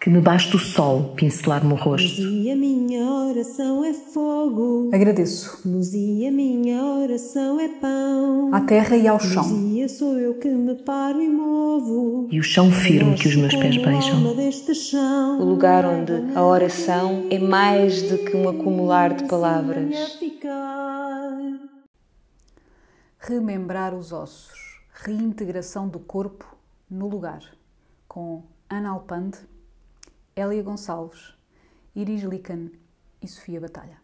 que me baste o sol pincelar-me o rosto. E a minha oração é fogo. Agradeço. Luz e a minha oração é pão. À terra e ao chão. Luzia sou eu que me paro e movo. E o chão firme que os meus pés beijam. O lugar onde a oração é mais do que um acumular de palavras. Remembrar os ossos. Reintegração do corpo no lugar. Com Ana Alpande, Hélia Gonçalves, Iris Lican e Sofia Batalha.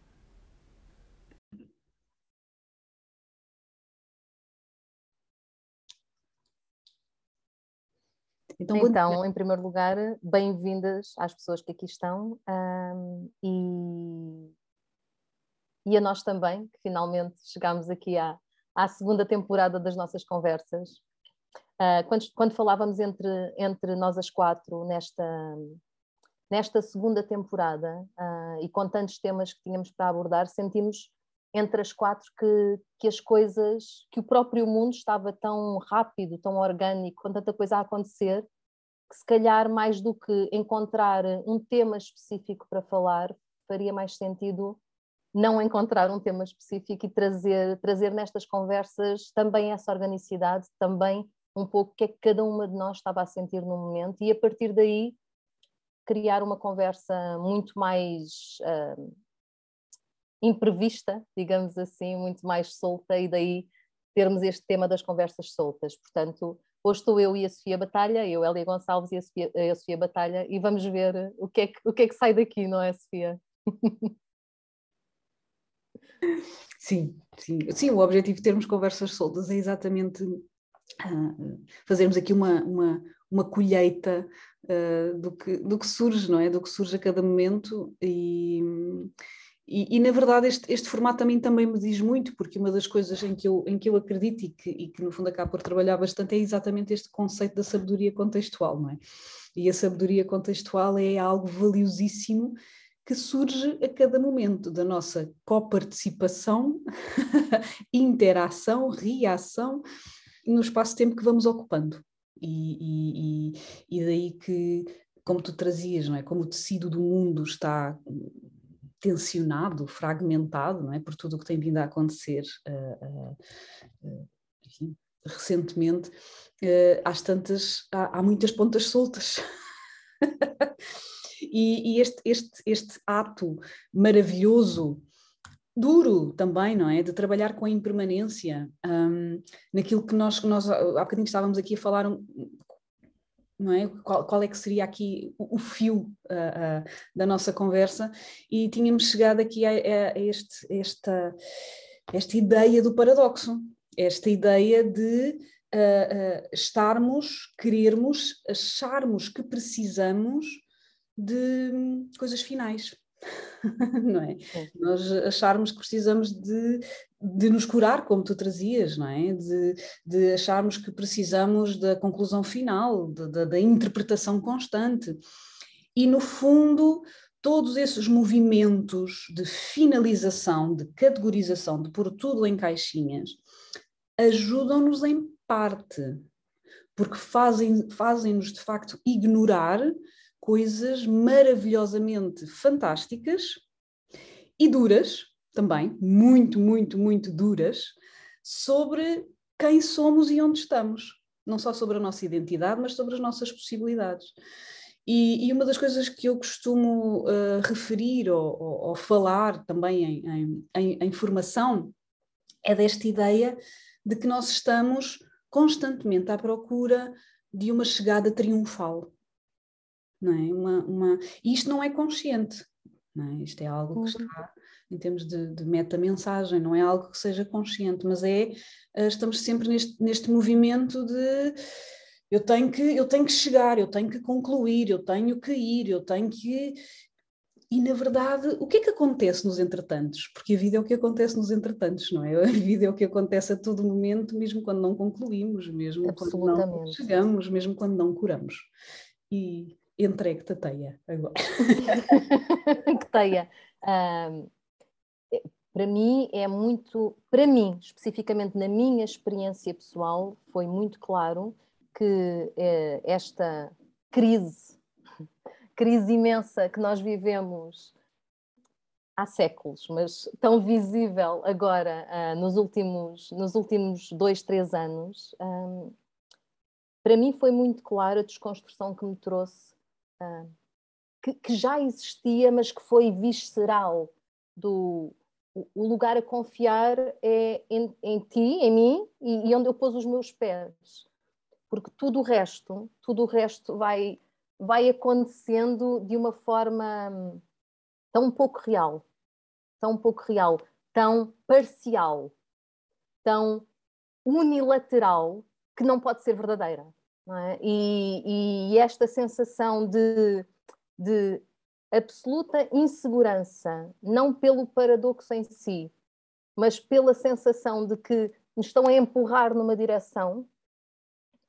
Então, então em primeiro lugar, bem-vindas às pessoas que aqui estão ahm, e, e a nós também, que finalmente chegámos aqui à, à segunda temporada das nossas conversas. Ah, quando, quando falávamos entre, entre nós as quatro nesta, nesta segunda temporada ah, e com tantos temas que tínhamos para abordar, sentimos entre as quatro que, que as coisas, que o próprio mundo estava tão rápido, tão orgânico, com tanta coisa a acontecer, que se calhar mais do que encontrar um tema específico para falar, faria mais sentido não encontrar um tema específico e trazer, trazer nestas conversas também essa organicidade, também um pouco o que é que cada uma de nós estava a sentir no momento e a partir daí criar uma conversa muito mais ah, imprevista, digamos assim, muito mais solta e daí termos este tema das conversas soltas. Portanto, hoje estou eu e a Sofia Batalha, eu, Elia Gonçalves e a Sofia, a Sofia Batalha e vamos ver o que, é que, o que é que sai daqui, não é, Sofia? Sim, sim, sim, o objetivo de termos conversas soltas é exatamente ah, fazermos aqui uma, uma, uma colheita ah, do, que, do que surge, não é? Do que surge a cada momento e, e, e, na verdade este, este formato também, também me diz muito, porque uma das coisas em que eu, em que eu acredito e que, e que no fundo acabo por trabalhar bastante é exatamente este conceito da sabedoria contextual, não é? E a sabedoria contextual é algo valiosíssimo que surge a cada momento da nossa coparticipação, interação, reação no espaço-tempo que vamos ocupando. E, e, e, daí que, como tu trazias, não é? como o tecido do mundo está tensionado, fragmentado, não é? por tudo o que tem vindo a acontecer uh, uh, uh, enfim, recentemente, às tantas, há, há muitas pontas soltas. E, e este, este, este ato maravilhoso, duro também, não é? De trabalhar com a impermanência, um, naquilo que nós, nós há bocadinho estávamos aqui a falar, não é? Qual, qual é que seria aqui o, o fio uh, uh, da nossa conversa, e tínhamos chegado aqui a, a, este, esta, esta ideia do paradoxo, esta ideia de uh, estarmos, querermos, acharmos que precisamos de coisas finais, não é? Sim. Nós acharmos que precisamos de, de nos curar, como tu trazias, não é? De, de acharmos que precisamos da conclusão final, de, de, da interpretação constante. E, no fundo, todos esses movimentos de finalização, de categorização, de pôr tudo em caixinhas, ajudam-nos em parte, porque fazem-nos, fazem de facto ignorar coisas maravilhosamente fantásticas e duras também, muito, muito, muito duras, sobre quem somos e onde estamos. Não só sobre a nossa identidade, mas sobre as nossas possibilidades. E, e uma das coisas que eu costumo uh, referir ou, ou, ou, falar também em, em, em, em formação é desta ideia de que nós estamos constantemente à procura de uma chegada triunfal não é? Uma, uma... E isto não é consciente, não é? Isto é algo que uhum. está em termos de, de meta-mensagem, não é algo que seja consciente, mas é, eh, estamos sempre neste, neste movimento de eu tenho, que, eu tenho que chegar, eu tenho que concluir, eu tenho que ir, eu tenho que... E, na verdade, o que é que acontece nos entretantos? Porque a vida é o que acontece nos entretantos, não é? A vida é o que acontece a todo momento, mesmo quando não concluímos, mesmo quando não chegamos, mesmo quando não curamos. E entregue-te a teia agora. que teia. Um, para mim é muito, para mim, especificamente na minha experiência pessoal, foi muito claro que eh, esta crise crise imensa que nós vivemos há séculos, mas tão visível agora uh, nos, últimos, nos últimos dois, três anos, para mim foi muito claro a desconstrução que me trouxe, uh, que, que, já existia, mas que foi visceral, do o lugar a confiar é em, em ti, em mim, e, e onde eu pus os meus pés. Porque tudo o resto, tudo o resto vai, vai acontecendo de uma forma hum, tão pouco real, tão pouco real, tão parcial, tão unilateral, que não pode ser verdadeira. É? E, e, esta sensação de, de absoluta insegurança, não pelo paradoxo em si, mas pela sensação de que me estão a empurrar numa direção,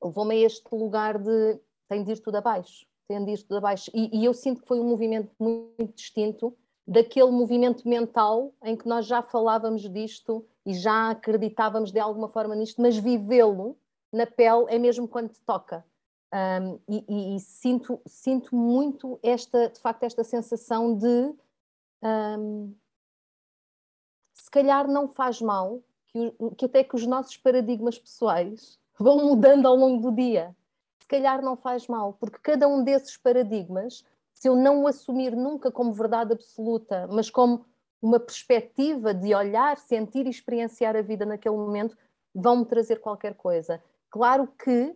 levou-me a este lugar de tem de ir tudo abaixo, tem de ir tudo abaixo. E, e eu sinto que foi um movimento muito distinto daquele movimento mental em que nós já falávamos disto e já acreditávamos de alguma forma nisto, mas vivê-lo na pele é mesmo quando te toca. Um, e, e, e, sinto, sinto muito esta, de facto, esta sensação de um, se calhar não faz mal que, que até que os nossos paradigmas pessoais vão mudando ao longo do dia. Se calhar não faz mal, porque cada um desses paradigmas se eu não o assumir nunca como verdade absoluta, mas como uma perspectiva de olhar, sentir e experienciar a vida naquele momento, vão-me trazer qualquer coisa. Claro que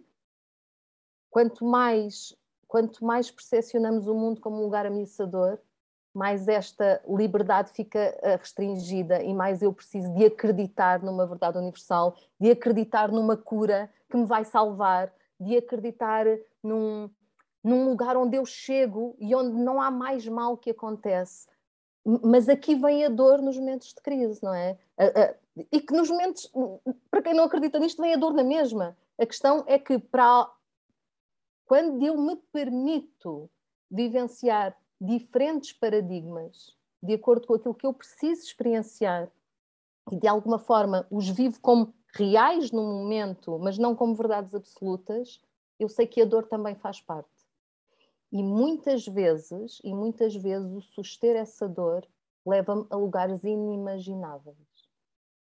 quanto mais, quanto mais percepcionamos o mundo como um lugar ameaçador, mais esta liberdade fica eh, restringida e mais eu preciso de acreditar numa verdade universal, de acreditar numa cura que me vai salvar, de acreditar num, num lugar onde eu chego e onde não há mais mal que acontece. Mas aqui vem a dor nos momentos de crise, não é? E que nos momentos, para quem não acredita nisto, vem a dor na mesma. A questão é que para quando eu me permito vivenciar diferentes paradigmas de acordo com aquilo que eu preciso experienciar e de alguma forma os vivo como reais no momento, mas não como verdades absolutas, eu sei que a dor também faz parte. E muitas vezes, e muitas vezes o suster essa dor leva-me a lugares inimagináveis,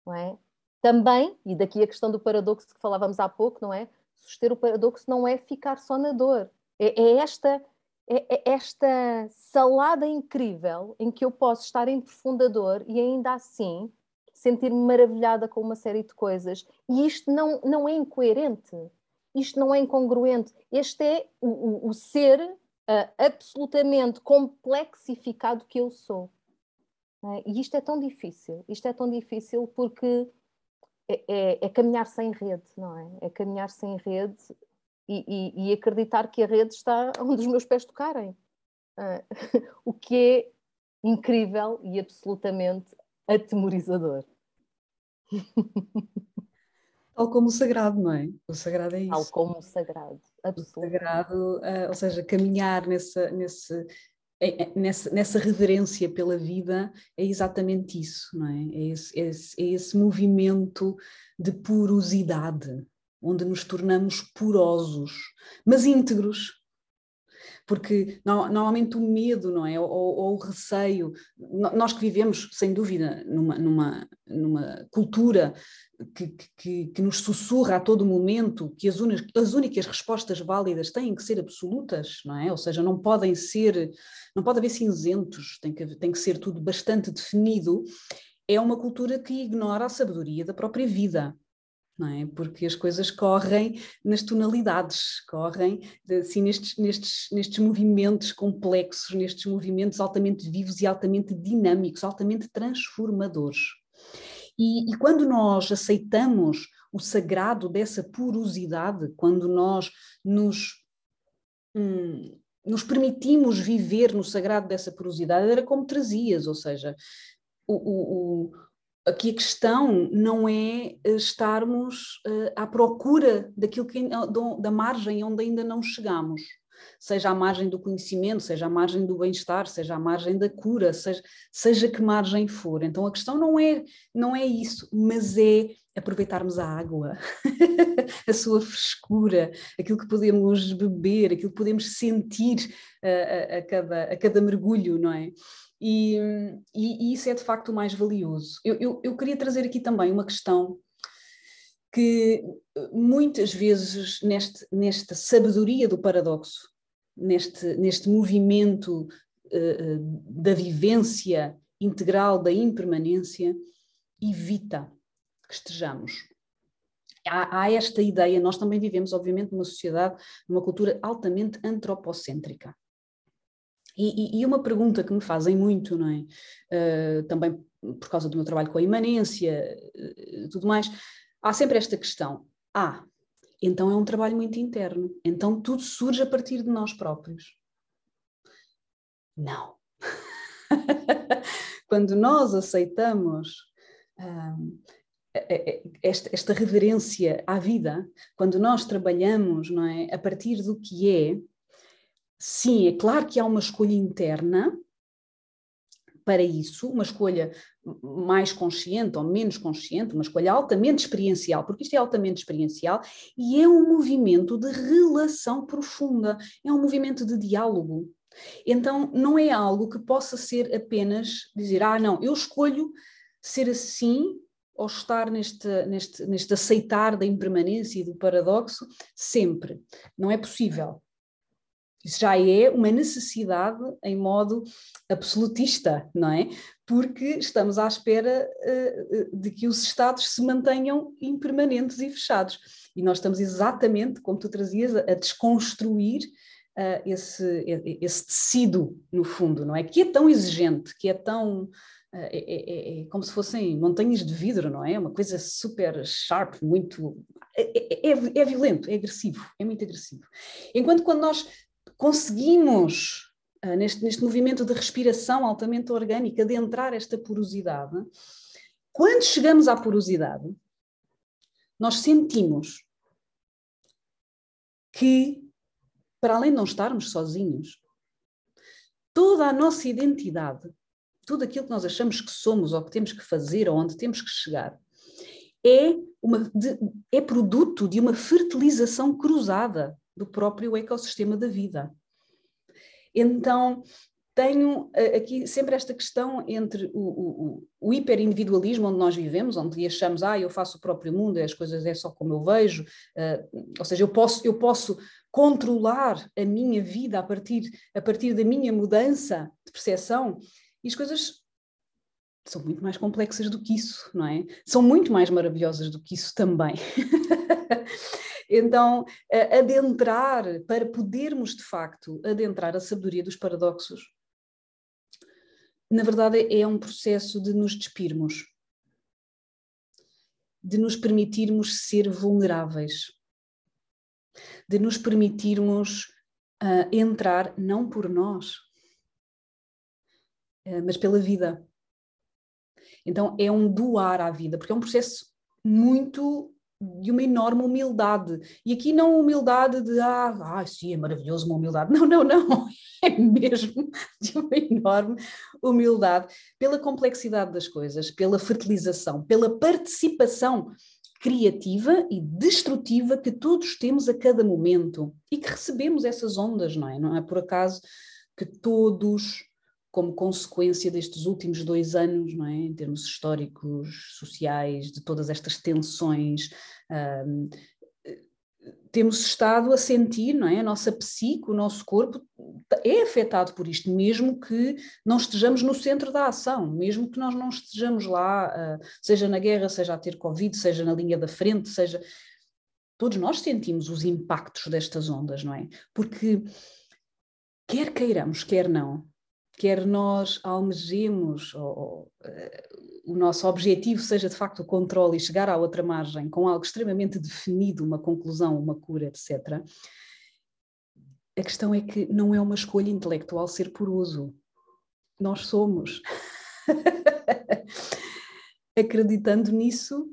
não é? Também, e daqui a questão do paradoxo que falávamos há pouco, não é? Suster o paradoxo não é ficar só na dor. É, é esta é, é esta salada incrível em que eu posso estar em profunda dor e ainda assim sentir-me maravilhada com uma série de coisas. E isto não, não é incoerente, isto não é incongruente. Este é o, o, o ser uh, absolutamente complexificado que eu sou. É? E isto é tão difícil, isto é tão difícil porque é, é, é caminhar sem rede, não é? É caminhar sem rede e, e, e, acreditar que a rede está onde os meus pés tocarem. Uh, o que é incrível e absolutamente atemorizador. Tal como o sagrado, não é? O sagrado é isso. Tal como o sagrado, absolutamente. O sagrado, uh, ou seja, caminhar nessa, nesse, nessa, nessa reverência pela vida é exatamente isso, não é? É esse, é esse, é esse movimento de porosidade, onde nos tornamos porosos, mas íntegros, porque normalmente o medo, não é? Ou, ou, o receio, nós que vivemos, sem dúvida, numa, numa, numa cultura que, que, que, nos sussurra a todo momento que as, unas, as únicas respostas válidas têm que ser absolutas, não é? Ou seja, não podem ser, não pode haver cinzentos, tem que, tem que ser tudo bastante definido. É uma cultura que ignora a sabedoria da própria vida, não é? Porque as coisas correm nas tonalidades, correm assim, nestes, nestes, nestes movimentos complexos, nestes movimentos altamente vivos e altamente dinâmicos, altamente transformadores. E, e quando nós aceitamos o sagrado dessa porosidade, quando nós nos, hum, nos permitimos viver no sagrado dessa porosidade, era como trazias, ou seja, o, o, aqui a questão não é eh, estarmos uh, à procura daquilo que, da margem onde ainda não chegamos. seja à margem do conhecimento, seja à margem do bem-estar, seja à margem da cura, seja, seja que margem for. Então a questão não é, não é isso, mas é aproveitarmos a água, a sua frescura, aquilo que podemos beber, aquilo que podemos sentir a, a, a cada, a cada mergulho, não é? E, e, e, isso é de facto o mais valioso. Eu, eu, eu queria trazer aqui também uma questão que muitas vezes neste, nesta sabedoria do paradoxo, neste, neste movimento uh, da vivência integral da impermanência, evita que estejamos. Há, há, esta ideia, nós também vivemos, obviamente, numa sociedade, numa cultura altamente antropocêntrica. E, e, uma pergunta que me fazem muito, não é? Uh, também por causa do meu trabalho com a imanência, uh, tudo mais, há sempre esta questão. Ah, então é um trabalho muito interno. Então tudo surge a partir de nós próprios. Não. Quando nós aceitamos hum, esta, esta, reverência à vida, quando nós trabalhamos não é, a partir do que é, sim, é claro que há uma escolha interna, para isso, uma escolha mais consciente ou menos consciente, uma escolha altamente experiencial, porque isto é altamente experiencial, e é um movimento de relação profunda, é um movimento de diálogo. Então, não é algo que possa ser apenas dizer, ah, não, eu escolho ser assim ou estar neste, neste, neste aceitar da impermanência e do paradoxo sempre. Não é possível. Isso já é uma necessidade em modo absolutista, não é? Porque estamos à espera uh, de que os Estados se mantenham impermanentes e fechados. E nós estamos exatamente, como tu trazias, a, desconstruir uh, esse, esse tecido, no fundo, não é? Que é tão exigente, que é tão. É, é, é, como se fossem montanhas de vidro, não é? Uma coisa super sharp, muito. É, é, é, violento, é agressivo, é muito agressivo. Enquanto quando nós conseguimos, uh, neste, neste movimento de respiração altamente orgânica, de entrar esta porosidade, quando chegamos à porosidade, nós sentimos que, para além de não estarmos sozinhos, toda a nossa identidade, tudo aquilo que nós achamos que somos ou que temos que fazer ou onde temos que chegar, é, uma, de, é produto de uma fertilização cruzada do próprio ecossistema da vida. Então, tenho eh, aqui sempre esta questão entre o, o, o hiperindividualismo onde nós vivemos, onde achamos, ah, eu faço o próprio mundo, as coisas é só como eu vejo, uh, ou seja, eu posso, eu posso controlar a minha vida a partir, a partir da minha mudança de percepção, e as coisas são muito mais complexas do que isso, não é? São muito mais maravilhosas do que isso também. Então, adentrar, para podermos de facto adentrar a sabedoria dos paradoxos, na verdade é um processo de nos despirmos, de nos permitirmos ser vulneráveis, de nos permitirmos uh, entrar não por nós, uh, mas pela vida. Então é um doar à vida, porque é um processo muito de uma enorme humildade. E aqui não humildade de, ah, ah, sim, é maravilhoso uma humildade. Não, não, não. É mesmo de uma enorme humildade pela complexidade das coisas, pela fertilização, pela participação criativa e destrutiva que todos temos a cada momento e que recebemos essas ondas, não é? Não é por acaso que todos como consequência destes últimos dois anos, não é? em termos históricos, sociais, de todas estas tensões, um, temos estado a sentir, não é? A nossa psique, o nosso corpo é afetado por isto, mesmo que não estejamos no centro da ação, mesmo que nós não estejamos lá, uh, seja na guerra, seja a ter Covid, seja na linha da frente, seja. Todos nós sentimos os impactos destas ondas, não é? Porque, quer queiramos, quer não, quer nós almejemos ou, ou, uh, o nosso objetivo seja de facto o controle e chegar à outra margem com algo extremamente definido, uma conclusão, uma cura, etc. A questão é que não é uma escolha intelectual ser poroso. Nós somos. Acreditando nisso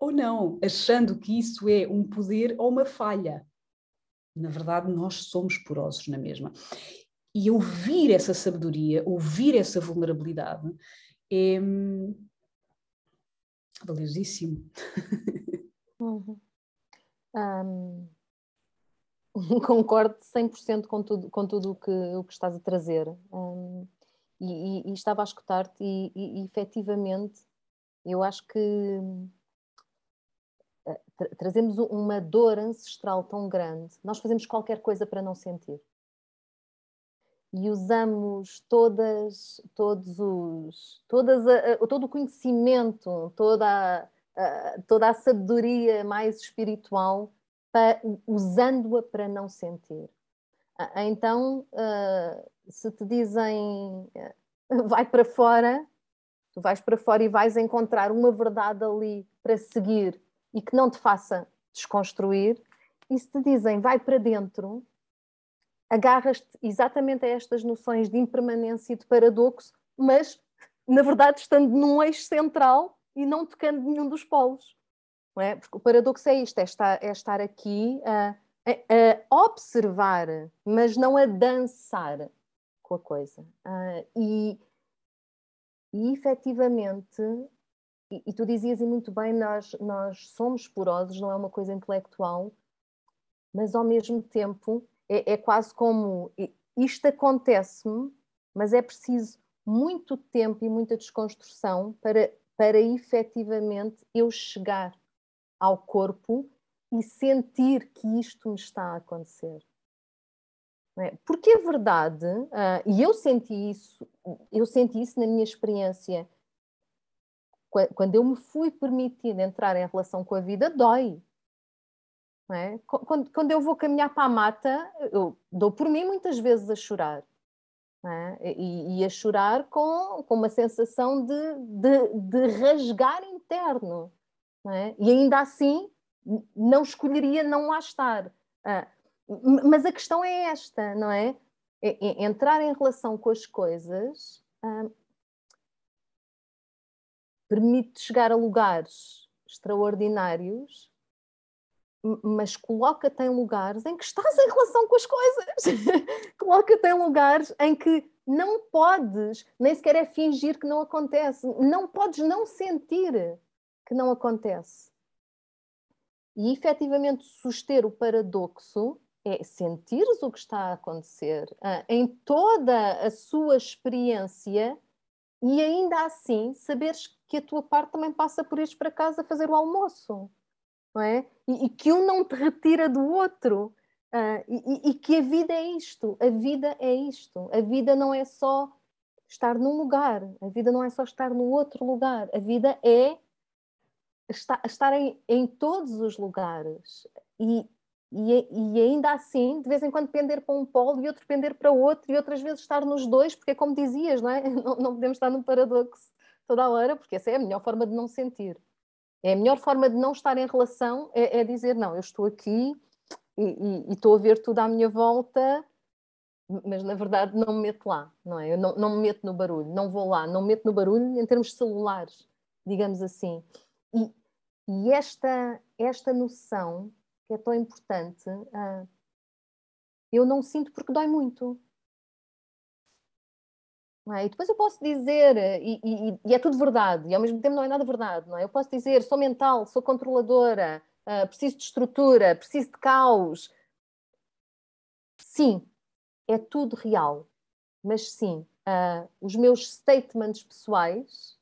ou não, achando que isso é um poder ou uma falha. na verdade, nós somos porosos na mesma. E ouvir essa sabedoria, ouvir essa vulnerabilidade é hum, valiosíssimo. Uhum. Um, concordo 100% com tudo, com tudo o, que, o que estás a trazer. Um, e, e, e, estava a escutar-te e, e, e efetivamente eu acho que eh, tra trazemos uma dor ancestral tão grande, nós fazemos qualquer coisa para não sentir. E usamos todas, todos os, todas a, todo o conhecimento, toda a, a, toda a sabedoria mais espiritual, usando-a para não sentir. Então, se te dizem vai para fora, tu vais para fora e vais encontrar uma verdade ali para seguir e que não te faça desconstruir. E se te dizem vai para dentro, agarras-te exatamente a estas noções de impermanência e de paradoxo, mas na verdade estando num eixo central e não tocando nenhum dos polos. Não é? Porque o paradoxo é isto: é estar, é estar aqui a, a, a observar, mas não a dançar com a coisa. Uh, e, e efetivamente, e, e, tu dizias e muito bem, nós, nós somos porosos, não é uma coisa intelectual, mas ao mesmo tempo é, é quase como isto acontece-me, mas é preciso muito tempo e muita desconstrução para, para efetivamente eu chegar ao corpo e sentir que isto me está a acontecer. É? Porque é verdade, uh, e eu senti isso, eu senti isso na minha experiência, quando eu me fui permitir entrar em relação com a vida, dói. É? Quando, quando, eu vou caminhar para a mata, eu dou por mim muitas vezes a chorar. É? E, e, a chorar com, com uma sensação de, de, de rasgar interno. É? E ainda assim, não escolheria não lá estar. Ah, mas a questão é esta, não é? entrar em relação com as coisas ah, permite chegar a lugares extraordinários, mas coloca-te em lugares em que estás em relação com as coisas. coloca-te em lugares em que não podes, nem sequer é fingir que não acontece, não podes não sentir que não acontece. E efetivamente suster o paradoxo é sentires o que está a acontecer uh, em toda a sua experiência e ainda assim saberes que a tua parte também passa por isto para casa fazer o almoço, não é? E, e que um não te retira do outro. Uh, e, e, que a vida é isto, a vida é isto, a vida não é só estar num lugar, a vida não é só estar no outro lugar, a vida é estar, estar em, em todos os lugares. E, e, e, ainda assim, de vez em quando pender para um polo e outro pender para outro, e outras vezes estar nos dois, porque é como dizias, não é? Não, não podemos estar num paradoxo toda a hora, porque essa é a melhor forma de não sentir. É a melhor forma de não estar em relação, é, é dizer, não, eu estou aqui e, e, e, estou a ver tudo à minha volta, mas na verdade não me meto lá, não é? Eu não, não me meto no barulho, não vou lá, não me meto no barulho em termos celulares, digamos assim. E, e esta, esta noção que é tão importante, uh, eu não sinto porque dói muito. É? E depois eu posso dizer, e, e, e, é tudo verdade, e ao mesmo tempo não é nada verdade, não é? Eu posso dizer, sou mental, sou controladora, uh, preciso de estrutura, preciso de caos. Sim, é tudo real, mas sim, uh, os meus statements pessoais,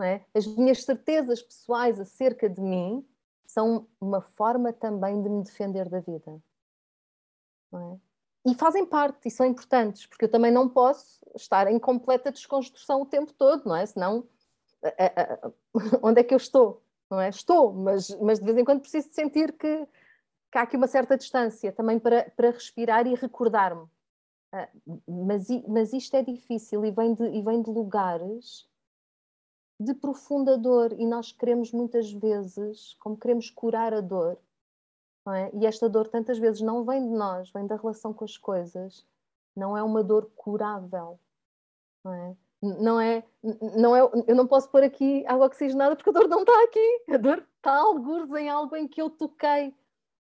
é? as minhas certezas pessoais acerca de mim, são uma forma também de me defender da vida. É? E fazem parte e são importantes, porque eu também não posso estar em completa desconstrução o tempo todo, não é? Senão, a, a, onde é que eu estou? Não é? Estou, mas, mas de vez em quando preciso sentir que, que há aqui uma certa distância também para, para respirar e recordar-me. Uh, mas, mas isto é difícil e vem de, e vem de lugares de profunda dor e nós queremos muitas vezes, como queremos curar a dor, é? e esta dor tantas vezes não vem de nós, vem da relação com as coisas, não é uma dor curável, não é? Não é, não é, eu não posso pôr aqui água oxigenada porque a dor não está aqui, a dor está alguns em algo em que eu toquei,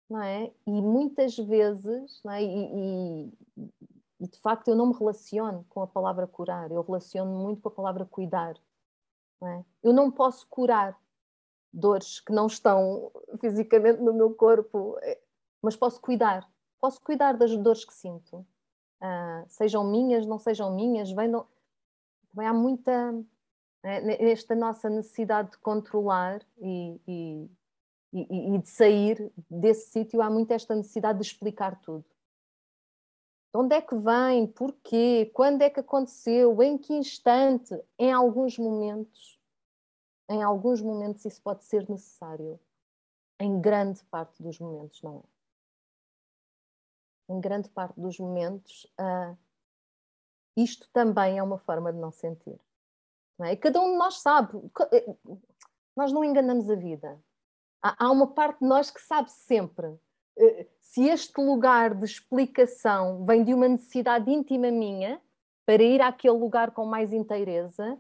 não é? E muitas vezes, não é? E, e, e, de facto eu não me relaciono com a palavra curar, eu relaciono muito com a palavra cuidar. Não é? Eu não posso curar dores que não estão fisicamente no meu corpo, eh, mas posso cuidar. Posso cuidar das dores que sinto, uh, sejam minhas, não sejam minhas, venham. Também há muita né, nesta nossa necessidade de controlar e, e, e, e de sair desse sítio, há muito esta necessidade de explicar tudo. De onde é que vem? Porquê? Quando é que aconteceu? Em que instante? Em alguns momentos, em alguns momentos isso pode ser necessário. Em grande parte dos momentos não é em grande parte dos momentos, uh, isto também é uma forma de não sentir. Não é? Cada um de nós sabe, eh, nós não enganamos a vida. Há, uma parte de nós que sabe sempre. Uh, se este lugar de explicação vem de uma necessidade íntima minha para ir àquele lugar com mais inteireza,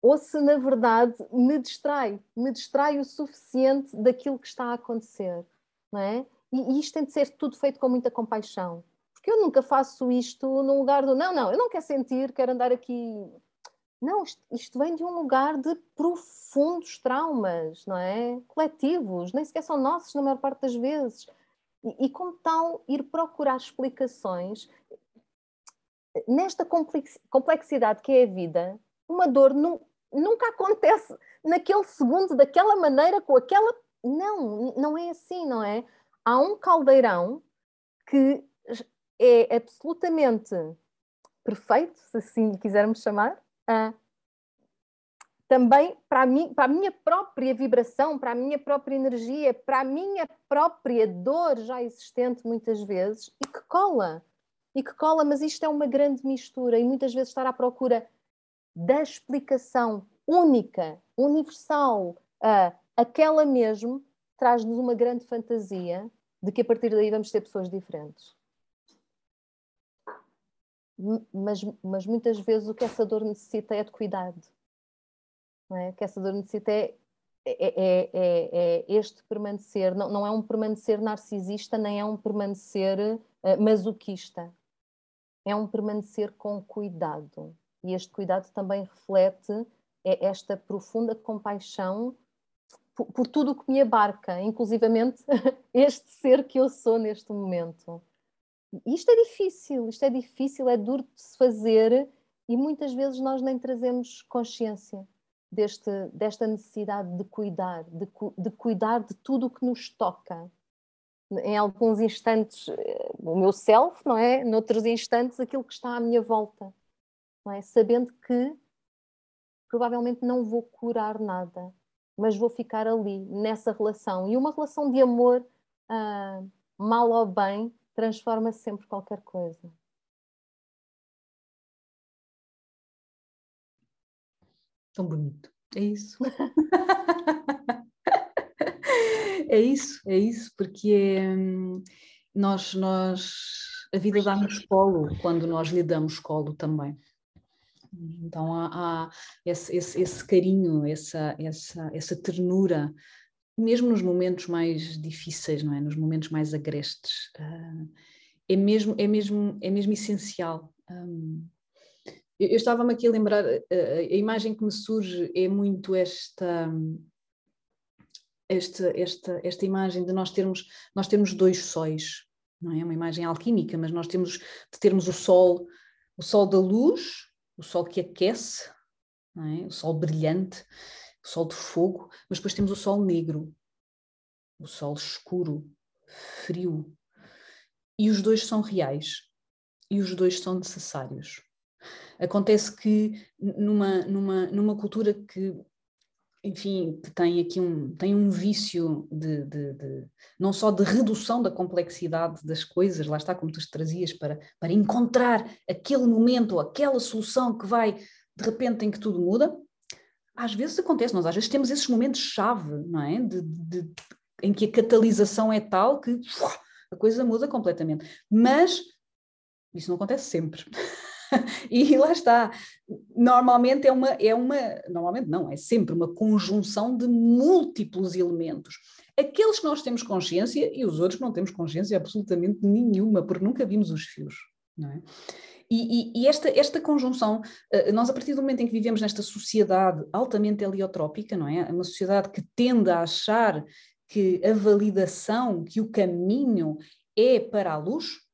ou se na verdade me distrai, me distrai o suficiente daquilo que está a acontecer, não é? E, isto tem de ser tudo feito com muita compaixão. Porque eu nunca faço isto num lugar do não, não, eu não quero sentir, quero andar aqui. Não, isto, isto vem de um lugar de profundos traumas, não é? Coletivos, nem sequer são nossos na maior parte das vezes. E, e como tal, ir procurar explicações nesta complexidade que é a vida, uma dor nunca acontece naquele segundo, daquela maneira, com aquela. Não, não é assim, não é? há um caldeirão que é absolutamente perfeito, se assim lhe quisermos chamar, uh, também para mim, para a minha própria vibração, para a minha própria energia, para a minha própria dor já existente muitas vezes e que cola. E que cola, mas isto é uma grande mistura e muitas vezes estar à procura da explicação única, universal, uh, aquela mesmo, traz-nos uma grande fantasia de que a partir daí vamos ser pessoas diferentes. Mas, mas muitas vezes o que essa dor necessita é de cuidado. Não é? O que essa dor necessita é, é, é, é, é este permanecer, não, não é um permanecer narcisista, nem é um permanecer uh, masoquista. É um permanecer com cuidado. E este cuidado também reflete é esta profunda compaixão por, por tudo o que me abarca, inclusivamente este ser que eu sou neste momento. Isto é difícil, isto é difícil, é duro de se fazer e muitas vezes nós nem trazemos consciência deste, desta necessidade de cuidar, de, de cuidar de tudo o que nos toca. Em alguns instantes o meu self, não é? Noutros instantes aquilo que está à minha volta, é? Sabendo que provavelmente não vou curar nada, mas vou ficar ali, nessa relação. E uma relação de amor, uh, mal ou bem, transforma sempre qualquer coisa. Tão bonito. É isso. é isso, é isso, porque é, nós, nós, a vida dá-nos colo quando nós lhe damos colo também. Então há, há esse, esse, esse, carinho, essa, essa, essa ternura, mesmo nos momentos mais difíceis, não é? Nos momentos mais agrestes, uh, é mesmo é mesmo é mesmo essencial. Eu, eu estava-me aqui a lembrar, a, a, imagem que me surge é muito esta esta, esta, esta imagem de nós termos, nós termos dois sóis, não é? Uma imagem alquímica, mas nós temos de termos o sol, o sol da luz o sol que aquece, é? o sol brilhante, o sol de fogo, mas depois temos o sol negro, o sol escuro, frio. E os dois são reais e os dois são necessários. Acontece que numa, numa, numa cultura que enfim, que tem aqui um, tem um vício de, de, de, não só de redução da complexidade das coisas, lá está como tu trazias, para, para encontrar aquele momento aquela solução que vai de repente em que tudo muda. Às vezes acontece, nós às vezes temos esses momentos-chave, não é? De, de, em que a catalisação é tal que a coisa muda completamente. Mas isso não acontece sempre. e lá está. Normalmente é uma, é uma, normalmente não, é sempre uma conjunção de múltiplos elementos. aqueles que nós temos consciência e os outros que não temos consciência absolutamente nenhuma, porque nunca vimos os fios. Não é? E, e, e, esta, esta conjunção, eh, nós a partir do momento em que vivemos nesta sociedade altamente heliotrópica, não é? Uma sociedade que tende a achar que a validação, que o caminho é para a luz,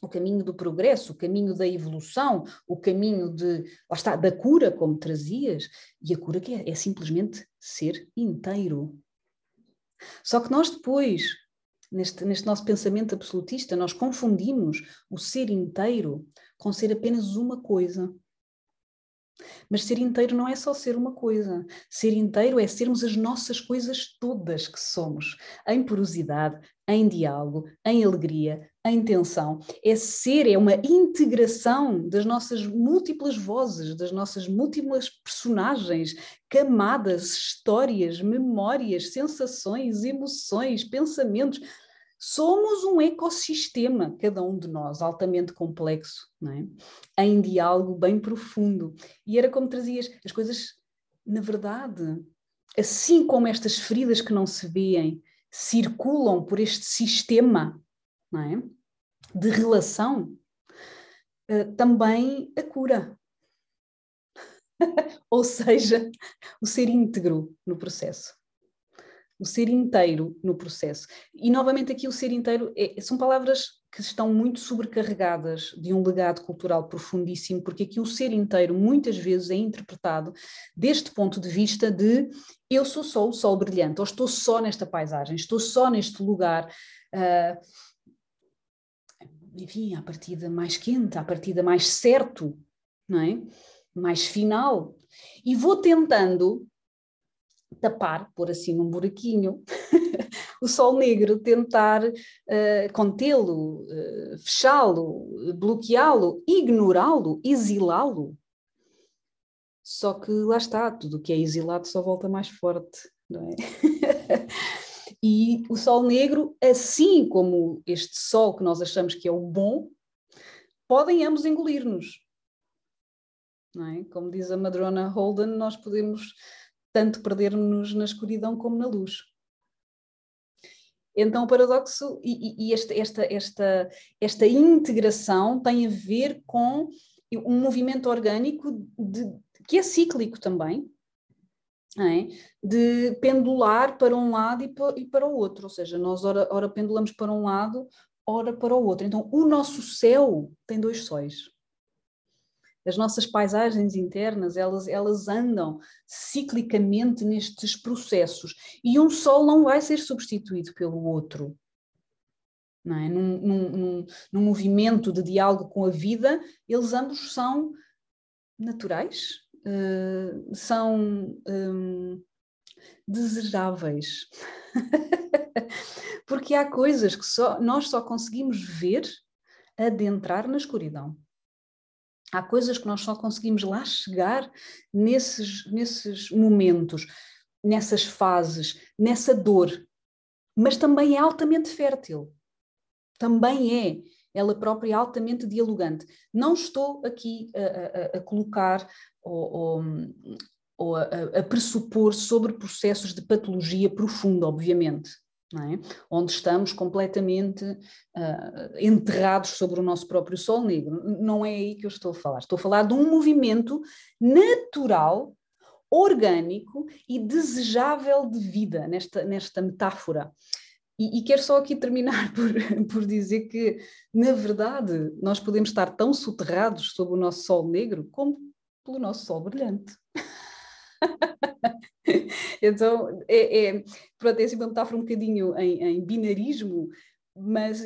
o caminho do progresso, o caminho da evolução, o caminho de, lá está, da cura, como trazias, e a cura que é, é simplesmente ser inteiro. Só que nós depois, neste, neste nosso pensamento absolutista, nós confundimos o ser inteiro com ser apenas uma coisa. Mas ser inteiro não é só ser uma coisa. Ser inteiro é sermos as nossas coisas todas que somos, em porosidade, em diálogo, em alegria, em tensão. É ser, é uma integração das nossas múltiplas vozes, das nossas múltiplas personagens, camadas, histórias, memórias, sensações, emoções, pensamentos Somos um ecossistema, cada um de nós, altamente complexo, é? em diálogo bem profundo. E era como trazias, as coisas, na verdade, assim como estas feridas que não se veem circulam por este sistema é? de relação, uh, também a cura. Ou seja, o ser íntegro no processo o ser inteiro no processo. E novamente aqui o ser inteiro é, são palavras que estão muito sobrecarregadas de um legado cultural profundíssimo, porque aqui o ser inteiro muitas vezes é interpretado deste ponto de vista de eu sou só o sol brilhante, ou estou só nesta paisagem, estou só neste lugar. Uh, enfim, à partida mais quente, à partida mais certo, não é? mais final, e vou tentando tapar, pôr assim num buraquinho, o sol negro, tentar uh, contê-lo, uh, fechá-lo, bloqueá-lo, ignorá-lo, exilá-lo. Só que lá está, tudo o que é exilado só volta mais forte, não é? e o sol negro, assim como este sol que nós achamos que é o bom, podem ambos engolir-nos. É? Como diz a Madrona Holden, nós podemos tanto perdermos na escuridão como na luz. Então, o paradoxo e, e esta, esta, esta, esta integração tem a ver com um movimento orgânico de, que é cíclico também, é? de pendular para um lado e para, e para, o outro, ou seja, nós ora, ora pendulamos para um lado, ora para o outro. Então, o nosso céu tem dois sóis as nossas paisagens internas, elas, elas andam ciclicamente nestes processos e um sol não vai ser substituído pelo outro. Não é? num, num, num, num movimento de diálogo com a vida, eles ambos são naturais, uh, são um, desejáveis. Porque há coisas que só, nós só conseguimos ver adentrar na escuridão. Há coisas que nós só conseguimos lá chegar nesses, nesses momentos, nessas fases, nessa dor. Mas também é altamente fértil. Também é ela própria altamente dialogante. Não estou aqui a, a, a colocar ou, ou, ou a, a, pressupor sobre processos de patologia profunda, obviamente é? onde estamos completamente uh, enterrados sobre o nosso próprio sol negro. Não é aí que eu estou a falar. Estou a falar de um movimento natural, orgânico e desejável de vida, nesta, nesta metáfora. E, e quero só aqui terminar por, por dizer que, na verdade, nós podemos estar tão soterrados sob o nosso sol negro como pelo nosso sol brilhante. então, é, é, pronto, é assim uma metáfora um bocadinho em, em binarismo, mas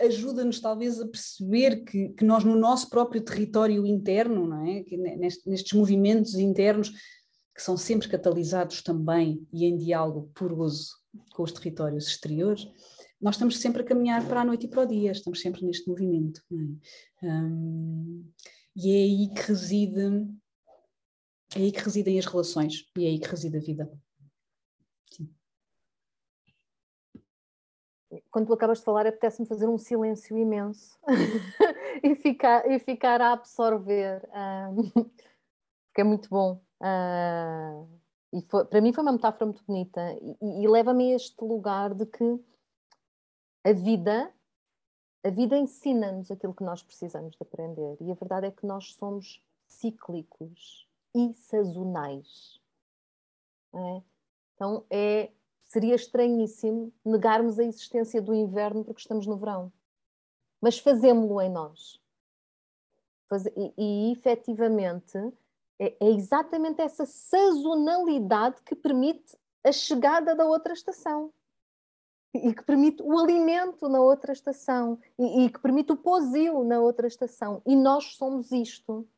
ajuda-nos talvez a perceber que, que, nós no nosso próprio território interno, não é? Nestes, nestes movimentos internos, que são sempre catalisados também e em diálogo poroso com os territórios exteriores, nós estamos sempre a caminhar para a noite e para o dia, estamos sempre neste movimento. É? Hum, e é aí que reside é aí que residem as relações e é aí que reside a vida. Sim. Quando tu acabas de falar, apetece-me fazer um silêncio imenso e, ficar, e ficar a absorver, uh, porque é muito bom. Uh, e foi, para mim foi uma metáfora muito bonita e, e leva-me a este lugar de que a vida a vida ensina-nos aquilo que nós precisamos de aprender e a verdade é que nós somos cíclicos e sazonais. É? Então é, seria estranhíssimo negarmos a existência do inverno porque estamos no verão. Mas fazemos-lo em nós. E, e efetivamente é, é exatamente essa sazonalidade que permite a chegada da outra estação e que permite o alimento na outra estação e, e que permite o posio na outra estação. E nós somos isto.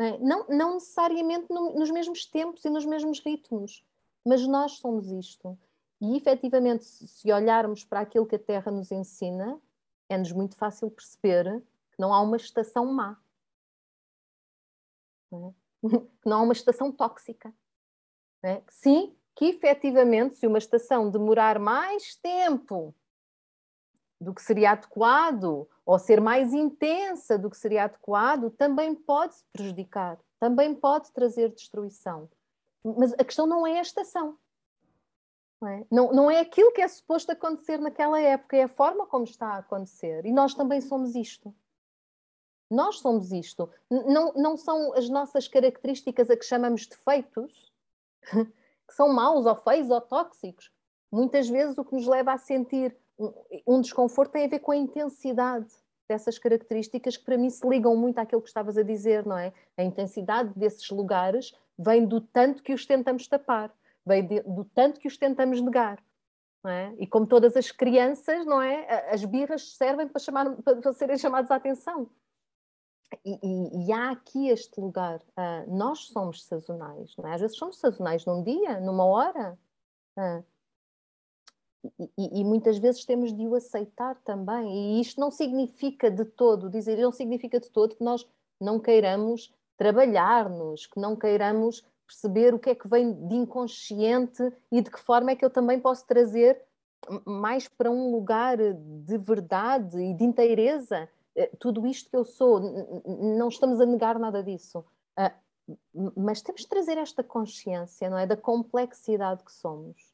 Não, é? não, não, necessariamente no, nos mesmos tempos e nos mesmos ritmos, mas nós somos isto. E efetivamente, se olharmos para aquilo que a Terra nos ensina, é-nos muito fácil perceber que não há uma estação má. É? que não há uma estação tóxica. É? Sim, que efetivamente, se uma estação demorar mais tempo do que seria adequado, ou ser mais intensa do que seria adequado, também pode prejudicar, também pode trazer destruição. Mas a questão não é a estação. Não é? Não, não é aquilo que é suposto acontecer naquela época, é a forma como está a acontecer. E nós também somos isto. Nós somos isto. Não, não são as nossas características a que chamamos defeitos, que são maus ou feios ou tóxicos. Muitas vezes o que nos leva a sentir um, desconforto tem a ver com a intensidade dessas características que para mim se ligam muito àquilo que estavas a dizer, não é? A intensidade desses lugares vem do tanto que os tentamos tapar, vem de, do tanto que os tentamos negar. É? E como todas as crianças, não é? As birras servem para, chamar, para serem chamados à atenção. E, e, e, há aqui este lugar. Uh, nós somos sazonais, não é? Às vezes somos sazonais num dia, numa hora. Uh, e, e, muitas vezes temos de o aceitar também. E isto não significa de todo, dizer, não significa de todo que nós não queiramos trabalhar-nos, que não queiramos perceber o que é que vem de inconsciente e de que forma é que eu também posso trazer mais para um lugar de verdade e de inteireza eh, tudo isto que eu sou, não estamos a negar nada disso, ah, mas temos de trazer esta consciência, não é? Da complexidade que somos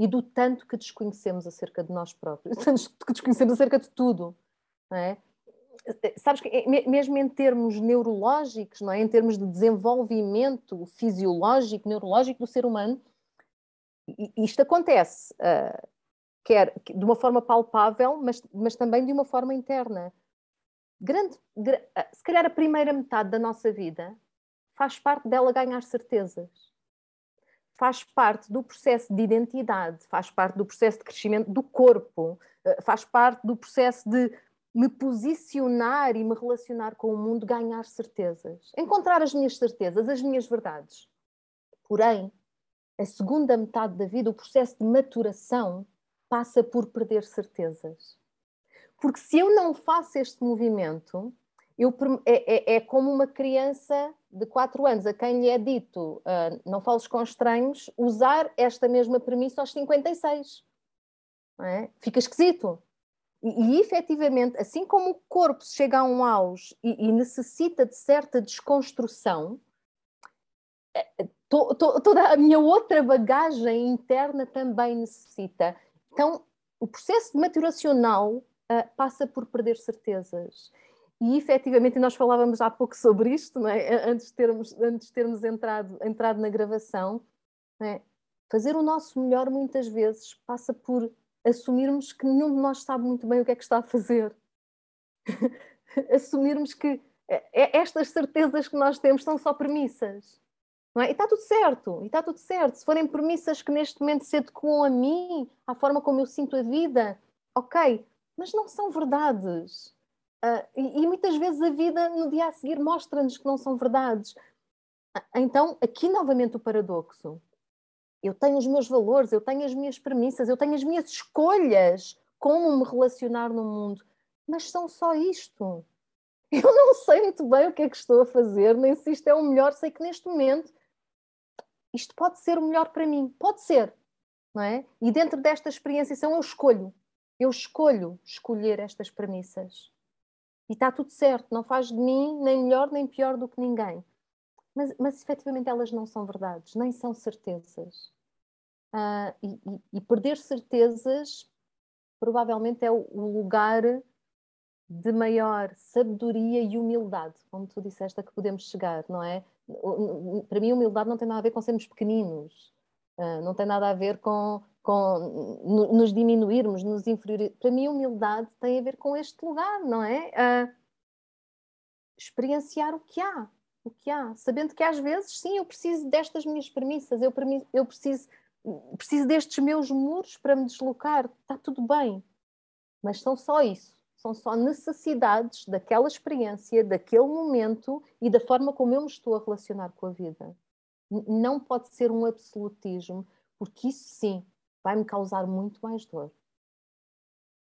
e do tanto que desconhecemos acerca de nós próprios, tanto que desconhecemos acerca de tudo, não é? Eh, sabes que eh, mesmo em termos neurológicos, não é? em termos de desenvolvimento fisiológico, neurológico do ser humano, isto acontece, uh, quer de uma forma palpável, mas, mas também de uma forma interna grande, se calhar a primeira metade da nossa vida faz parte dela ganhar certezas. Faz parte do processo de identidade, faz parte do processo de crescimento do corpo, ah, faz parte do processo de me posicionar e me relacionar com o mundo, ganhar certezas, encontrar as minhas certezas, as minhas verdades. Porém, a segunda metade da vida, o processo de maturação, passa por perder certezas. Porque se eu não faço este movimento, eu, é, é, é, como uma criança de 4 anos a quem lhe é dito uh, não fales com estranhos, usar esta mesma premissa aos 56. É? Fica esquisito. E, e efetivamente, assim como o corpo chega a um auge e, e necessita de certa desconstrução, eh, to, to, toda a minha outra bagagem interna também necessita. Então, o processo maturacional uh, passa por perder certezas. E efetivamente, nós falávamos há pouco sobre isto, é? antes de termos, antes termos entrado, entrado na gravação, é? fazer o nosso melhor muitas vezes passa por assumirmos que nenhum de nós sabe muito bem o que é que está a fazer. assumirmos que é, é, estas certezas que nós temos são só premissas. É? E está tudo certo, e está tudo certo. Se forem premissas que neste momento se adequam a mim, à forma como eu sinto a vida, ok, mas não são verdades. Uh, e, e, muitas vezes a vida no dia a seguir mostra-nos que não são verdades. Então, aqui novamente o paradoxo. Eu tenho os meus valores, eu tenho as minhas premissas, eu tenho as minhas escolhas como me relacionar no mundo, mas são só isto. Eu não sei muito bem o que é que estou a fazer, nem se isto é o melhor, sei que neste momento isto pode ser o melhor para mim, pode ser, não é? E dentro desta experienciação eu escolho. Eu escolho escolher estas premissas. E está tudo certo, não faz de mim nem melhor nem pior do que ninguém. mas, mas efetivamente elas não são verdades, nem são certezas. Uh, e, e, e, perder certezas provavelmente é o, o, lugar de maior sabedoria e humildade, como tu disseste, a que podemos chegar, não é? Para mim, humildade não tem nada a ver com sermos pequeninos, uh, não tem nada a ver com, com nos diminuirmos, nos inferiorizarmos. Para mim, humildade tem a ver com este lugar, não é? Uh, experienciar o que há, o que há, sabendo que às vezes, sim, eu preciso destas minhas premissas, eu, eu preciso, preciso destes meus muros para me deslocar, está tudo bem, mas são só isso, são só necessidades daquela experiência, daquele momento e da forma como eu me estou a relacionar com a vida. Não pode ser um absolutismo, porque isso sim vai me causar muito mais dor.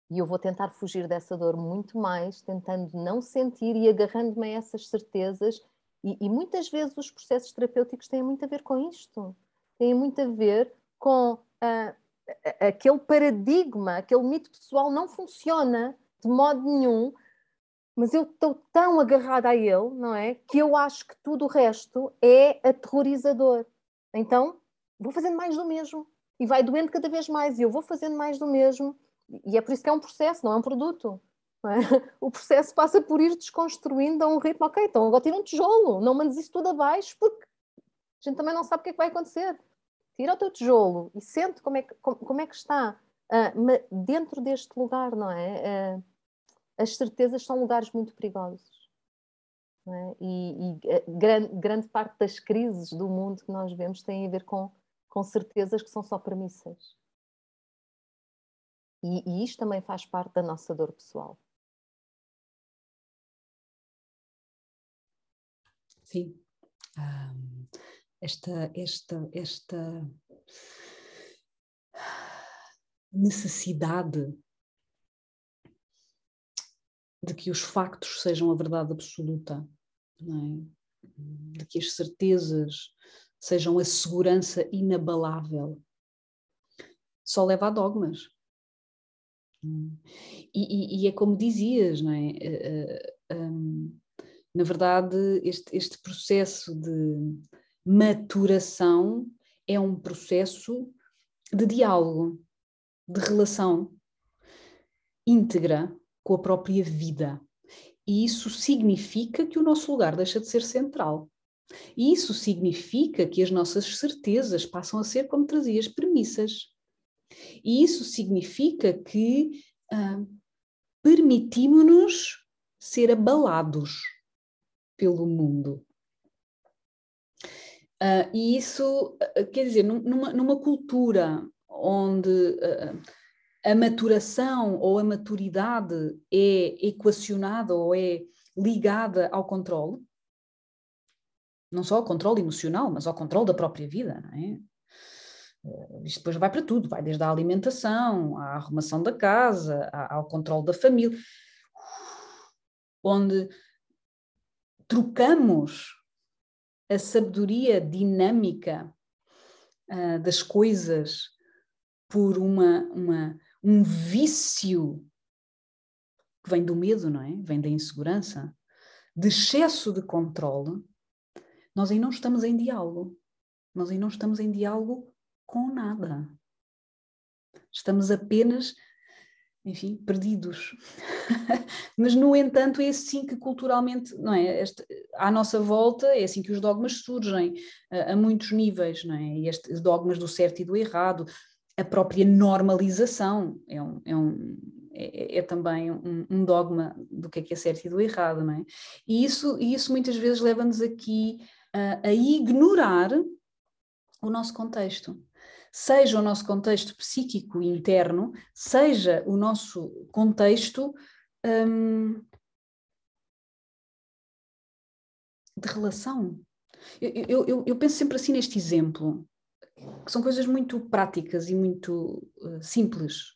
E eu vou tentar fugir dessa dor muito mais, tentando não sentir e agarrando-me a essas certezas. E, e, muitas vezes os processos terapêuticos têm muito a ver com isto. Têm muito a ver com uh, aquele paradigma, aquele mito pessoal não funciona de modo nenhum, mas eu estou tão agarrada a ele, não é? Que eu acho que tudo o resto é aterrorizador. Então vou fazendo mais do mesmo. E vai doendo cada vez mais. E eu vou fazendo mais do mesmo e é por isso que é um processo, não é um produto. É? O processo passa por ir desconstruindo a um ritmo, ok, então agora tira um tijolo, não mandes isso tudo abaixo, porque a gente também não sabe o que é que vai acontecer. Tira o teu tijolo e sente como é que, como, como é que está. Uh, dentro deste lugar, não é? Uh, as certezas são lugares muito perigosos. É? E, e uh, grande, grande parte das crises do mundo que nós vemos tem a ver com, com certezas que são só premissas. E, e isto também faz parte da nossa dor pessoal. Sim. Um, esta, esta, esta necessidade de que os factos sejam a verdade absoluta, é? de que as certezas sejam a segurança inabalável, só leva a dogmas. E, e, e, é como dizias, não é? Eh, eh, ehm, na verdade, este, este processo de maturação é um processo de diálogo, de relação íntegra com a própria vida. E isso significa que o nosso lugar deixa de ser central. Isso significa que as nossas certezas passam a ser, como trazias, premissas. E isso significa que ah, permitimos-nos ser abalados pelo mundo. Uh, e isso, uh, quer dizer, numa, numa cultura onde uh, a maturação ou a maturidade é equacionada ou é ligada ao controle, não só ao controle emocional, mas ao controle da própria vida, não é? Uh, isto depois vai para tudo, vai desde a alimentação, à arrumação da casa, ao controle da família, onde trocamos a sabedoria dinâmica uh, das coisas por uma, uma, um vício que vem do medo, não é? Vem da insegurança, de excesso de controle, nós aí não estamos em diálogo. Nós aí não estamos em diálogo com nada. Estamos apenas, enfim, perdidos. Mas, no entanto, é assim que culturalmente, não é? Este, à nossa volta, é assim que os dogmas surgem, a, a muitos níveis, não é? Estes dogmas do certo e do errado, a própria normalização é, um, é, um, é, é também um, um, dogma do que é que é certo e do errado, não é? E isso, e isso muitas vezes leva-nos aqui a, a ignorar o nosso contexto seja o nosso contexto psíquico interno, seja o nosso contexto hum, de relação. Eu, eu, eu, penso sempre assim neste exemplo, que são coisas muito práticas e muito uh, simples.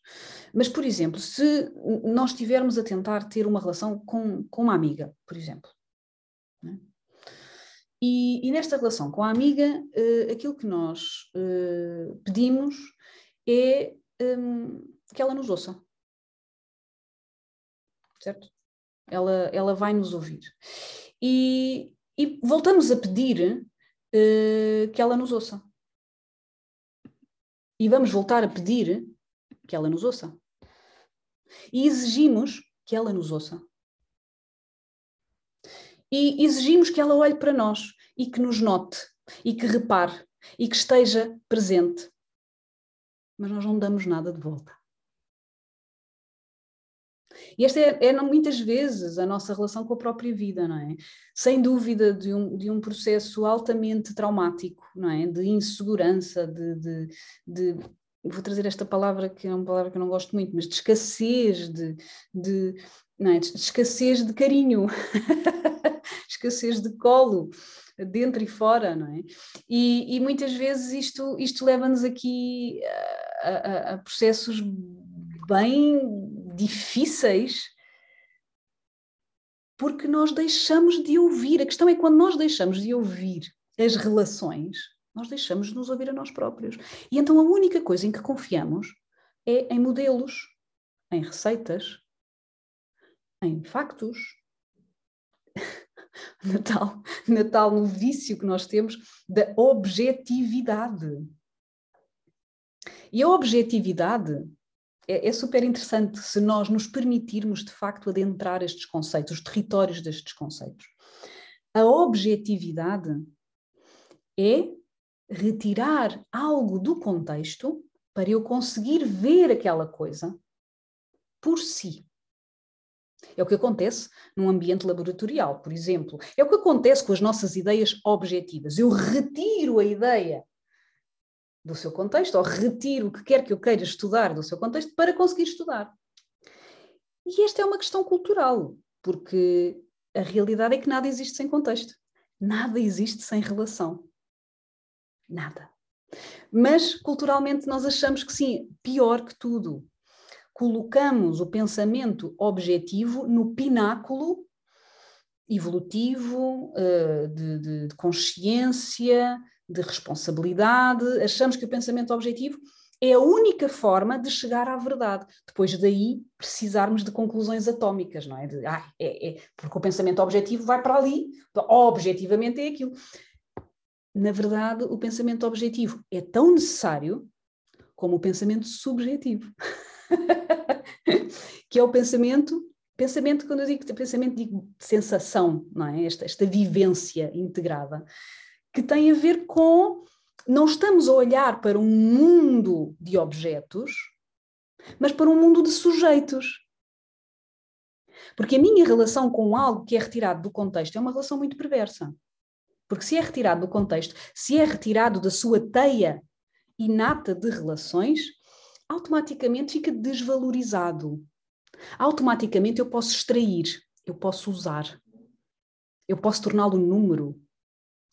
Mas, por exemplo, se nós estivermos a tentar ter uma relação com, com uma amiga, por exemplo, né? E, e, nesta relação com a amiga, uh, aquilo que nós uh, pedimos é um, que ela nos ouça. Certo? Ela, ela vai nos ouvir. E, e voltamos a pedir uh, que ela nos ouça. E vamos voltar a pedir que ela nos ouça. E exigimos que ela nos ouça. E exigimos que ela olhe para nós e que nos note e que repare e que esteja presente. Mas nós não damos nada de volta. E esta é, é, muitas vezes a nossa relação com a própria vida, não é? Sem dúvida de um, de um processo altamente traumático, não é? De insegurança, de, de, de vou trazer esta palavra que é uma palavra que eu não gosto muito, mas de escassez, de, de, não é? escassez de carinho, escassez de colo, dentro e fora, não é? E, e muitas vezes isto, isto leva-nos aqui a, a, a processos bem difíceis porque nós deixamos de ouvir. A questão é quando nós deixamos de ouvir as relações, nós deixamos de nos ouvir a nós próprios. E então a única coisa em que confiamos é em modelos, em receitas, em factos. Natal, Natal no vício que nós temos da objetividade. E a objetividade é, é, super interessante se nós nos permitirmos de facto adentrar estes conceitos, os territórios destes conceitos. A objetividade é retirar algo do contexto para eu conseguir ver aquela coisa por si. É o que acontece num ambiente laboratorial, por exemplo. É o que acontece com as nossas ideias objetivas. Eu retiro a ideia do seu contexto, ou retiro o que quer que eu queira estudar do seu contexto para conseguir estudar. E esta é uma questão cultural, porque a realidade é que nada existe sem contexto. Nada existe sem relação. Nada. Mas culturalmente nós achamos que sim, pior que tudo. Colocamos o pensamento objetivo no pináculo evolutivo, eh, de, de, de consciência, de responsabilidade, achamos que o pensamento objetivo é a única forma de chegar à verdade. Depois daí precisarmos de conclusões atómicas, não é? De, ah, é, é porque o pensamento objetivo vai para ali, objetivamente é aquilo. Na verdade, o pensamento objetivo é tão necessário como o pensamento subjetivo, que é o pensamento pensamento quando eu digo pensamento digo sensação, não é? Esta, esta vivência integrada que tem a ver com não estamos a olhar para um mundo de objetos, mas para um mundo de sujeitos. Porque a minha relação com algo que é retirado do contexto é uma relação muito perversa. Porque se é retirado do contexto, se é retirado da sua teia inata de relações, automaticamente fica desvalorizado. Automaticamente eu posso extrair, eu posso usar, eu posso torná-lo número,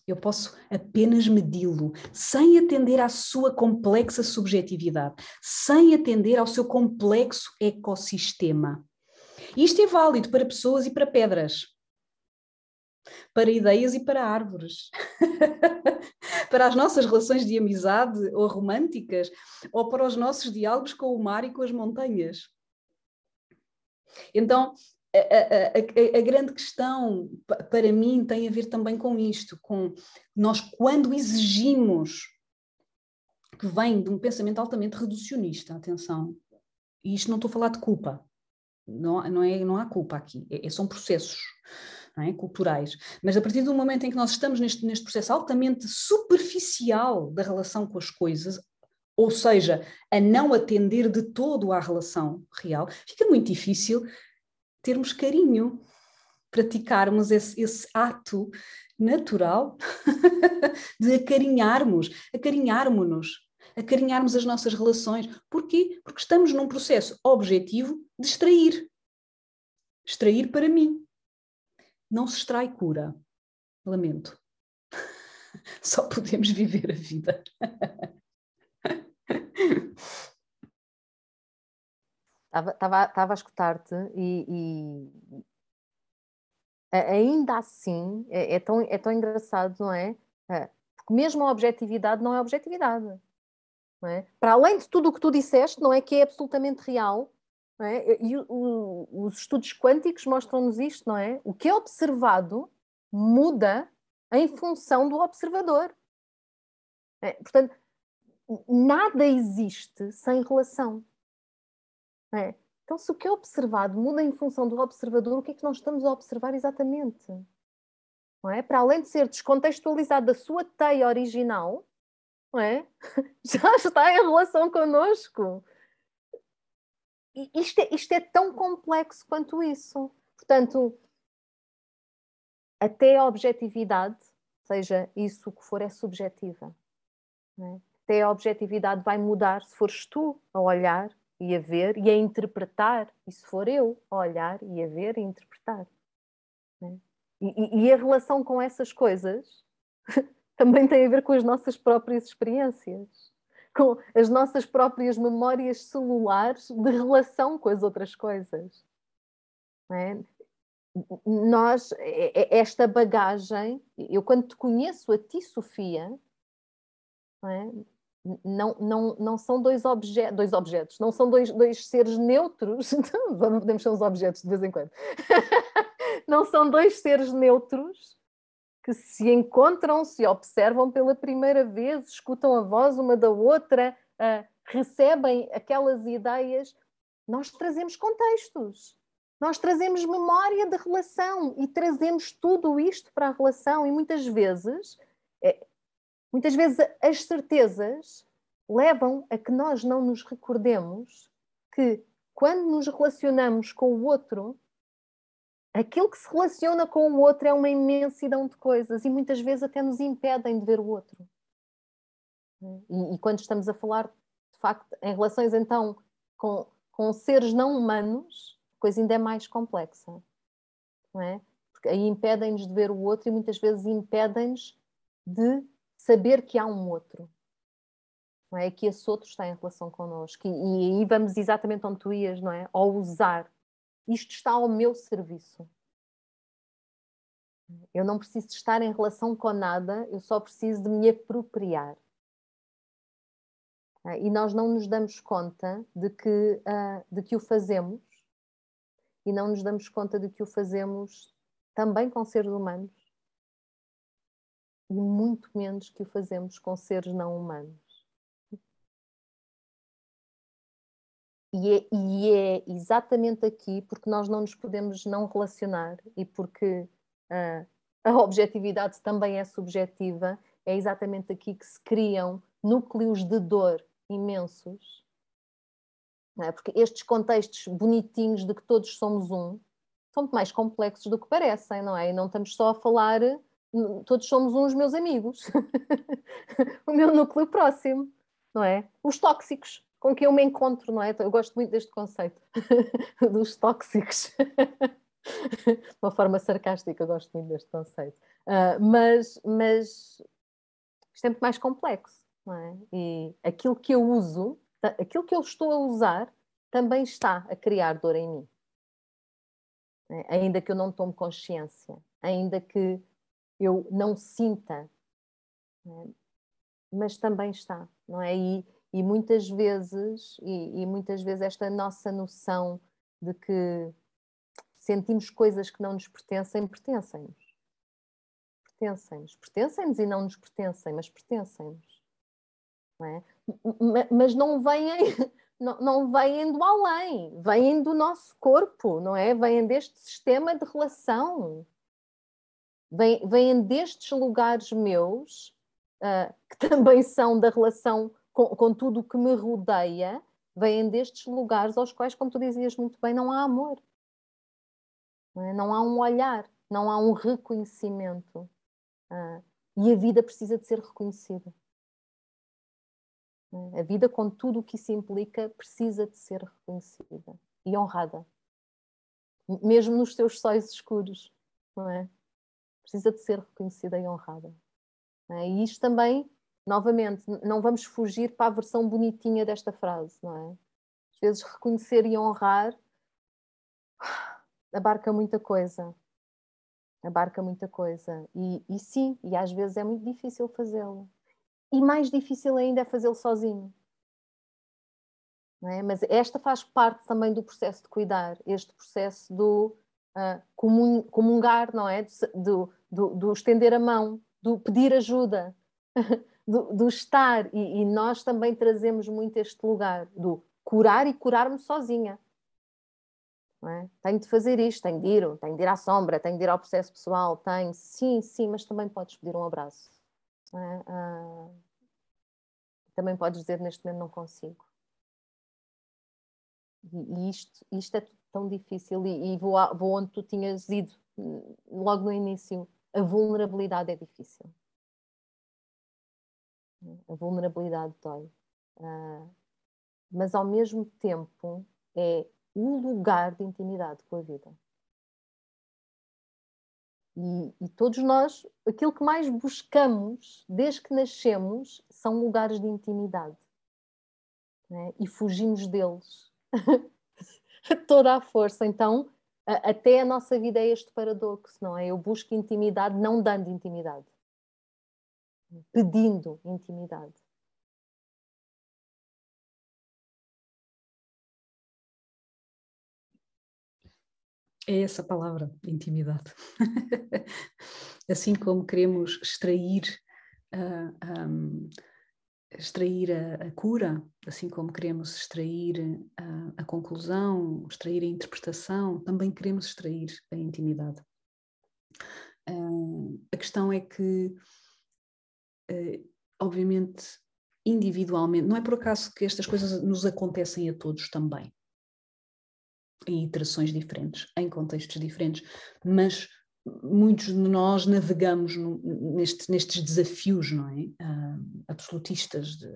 eu posso apenas medi-lo, sem atender à sua complexa subjetividade, sem atender ao seu complexo ecossistema. Isto é válido para pessoas e para pedras, para ideias e para árvores, para as nossas relações de amizade ou românticas, ou para os nossos diálogos com o mar e com as montanhas. Então, a, a, a, grande questão para mim tem a ver também com isto, com nós quando exigimos que vem de um pensamento altamente reducionista, atenção, e isto não estou a falar de culpa, não, não, é, não há culpa aqui, é, é são processos é, culturais, mas a partir do momento em que nós estamos neste, neste processo altamente superficial da relação com as coisas, ou seja, a não atender de todo à relação real, fica muito difícil termos carinho, praticarmos esse, esse ato natural de acarinharmos, acarinharmos-nos, acarinharmos as nossas relações. Porquê? Porque estamos num processo objetivo de extrair. Extrair para mim. Não se extrai cura. Lamento. Só podemos viver a vida. Estava a escutar-te e, e, ainda assim é, é, tão, é tão engraçado, não é? é? Porque mesmo a objetividade não é objetividade. Não é? Para além de tudo o que tu disseste, não é que é absolutamente real, é? e o, os estudos quânticos mostram-nos isto, não é? O que é observado muda em função do observador. É, portanto, nada existe sem relação. É. Então, se o que é observado muda em função do observador, o que é que nós estamos a observar exatamente? É? Para além de ser descontextualizado da sua teia original, é? já está em relação connosco. Isto é, isto é tão complexo quanto isso. Portanto, até a objetividade, seja isso que for, é subjetiva. É? Até a objetividade vai mudar se fores tu a olhar e a ver e a interpretar, e se for eu a olhar e a ver e interpretar. É? E, e, a relação com essas coisas também tem a ver com as nossas próprias experiências, com as nossas próprias memórias celulares de relação com as outras coisas. É? Nós, é, é, esta bagagem, eu quando te conheço a ti, Sofia, não, é? não, não, não são dois, obje dois objetos, não são dois, dois seres neutros, podemos ser uns objetos de vez em quando, não são dois seres neutros que se encontram, se observam pela primeira vez, escutam a voz uma da outra, uh, recebem aquelas ideias. Nós trazemos contextos, nós trazemos memória de relação e trazemos tudo isto para a relação, e muitas vezes, é, muitas vezes as certezas levam a que nós não nos recordemos que quando nos relacionamos com o outro, aquilo que se relaciona com o outro é uma imensidão de coisas e muitas vezes até nos impedem de ver o outro. E, e quando estamos a falar, de facto, em relações então com, com seres não humanos, a coisa ainda é mais complexa. Não é? Porque aí impedem-nos de ver o outro e muitas vezes impedem-nos de saber que há um outro. Não é? Que esse outro está em relação connosco. E, e aí vamos exatamente onde tu ias, não é? Ao usar isto está ao meu serviço. Eu não preciso estar em relação com nada, eu só preciso de me apropriar. Ah, e nós não nos damos conta de que, uh, de que o fazemos e não nos damos conta de que o fazemos também com seres humanos e muito menos que o fazemos com seres não humanos. E é, e é, exatamente aqui porque nós não nos podemos não relacionar e porque uh, a objetividade também é subjetiva, é exatamente aqui que se criam núcleos de dor imensos. É? Porque estes contextos bonitinhos de que todos somos um são muito mais complexos do que parecem, não é? E não estamos só a falar, todos somos uns meus amigos, o meu núcleo próximo, não é? Os tóxicos, com que eu me encontro, não é? Eu gosto muito deste conceito dos tóxicos. de uma forma sarcástica, eu gosto muito deste conceito. Uh, mas, mas isto é muito mais complexo, não é? E aquilo que eu uso, aquilo que eu estou a usar, também está a criar dor em mim. É? Ainda que eu não tome consciência, ainda que eu não sinta, é? mas também está, não é? E, e muitas vezes, e, e muitas vezes esta nossa noção de que sentimos coisas que não nos pertencem, pertencem-nos. Pertencem-nos. Pertencem-nos e não nos pertencem, mas pertencem-nos. Não é? Mas não vêm, não, não vêm do além, vêm do nosso corpo, não é? Vêm deste sistema de relação. Vêm, vêm destes lugares meus, uh, que também são da relação com, com tudo o que me rodeia, vêm destes lugares aos quais, como tu dizias muito bem, não há amor. Não, é? não há um olhar, não há um reconhecimento. Ah, e a vida precisa de ser reconhecida. É? A vida, com tudo o que isso implica, precisa de ser reconhecida e honrada. Mesmo nos seus sóis escuros, não é? Precisa de ser reconhecida e honrada. É? E isto também novamente, não vamos fugir para a versão bonitinha desta frase, não é? Às vezes reconhecer e honrar abarca muita coisa. Abarca muita coisa. E, e sim, e às vezes é muito difícil fazê-lo. E mais difícil ainda é fazê-lo sozinho. É? Mas esta faz parte também do processo de cuidar, este processo do uh, comungar, não é? Do, do, do, estender a mão, do pedir ajuda, do, do estar. E, e, nós também trazemos muito este lugar do curar e curar-me sozinha. É? Tenho de fazer isto, tenho de ir, tenho de ir à sombra, tenho de ir ao processo pessoal, tenho, sim, sim, mas também podes pedir um abraço. É? Uh, também podes dizer neste momento não consigo. E, e isto, isto é tão difícil e, e vou, a, vou onde tu tinhas ido logo no início. A vulnerabilidade é difícil. A vulnerabilidade dói. Uh, mas ao mesmo tempo é o lugar de intimidade com a vida. E, e, todos nós, aquilo que mais buscamos desde que nascemos são lugares de intimidade. Né? E fugimos deles toda a força. Então, a, até a nossa vida é este paradoxo, não é? Eu busco intimidade não dando intimidade, pedindo intimidade. É essa palavra, intimidade. assim como queremos extrair, uh, ah, um, extrair a, a, cura, assim como queremos extrair a, a, conclusão, extrair a interpretação, também queremos extrair a intimidade. Uh, a questão é que, obviamente, individualmente, não é por acaso que estas coisas nos acontecem a todos também. Em iterações diferentes, em contextos diferentes, mas muitos de nós navegamos no, neste, nestes desafios, não é? Uh, absolutistas de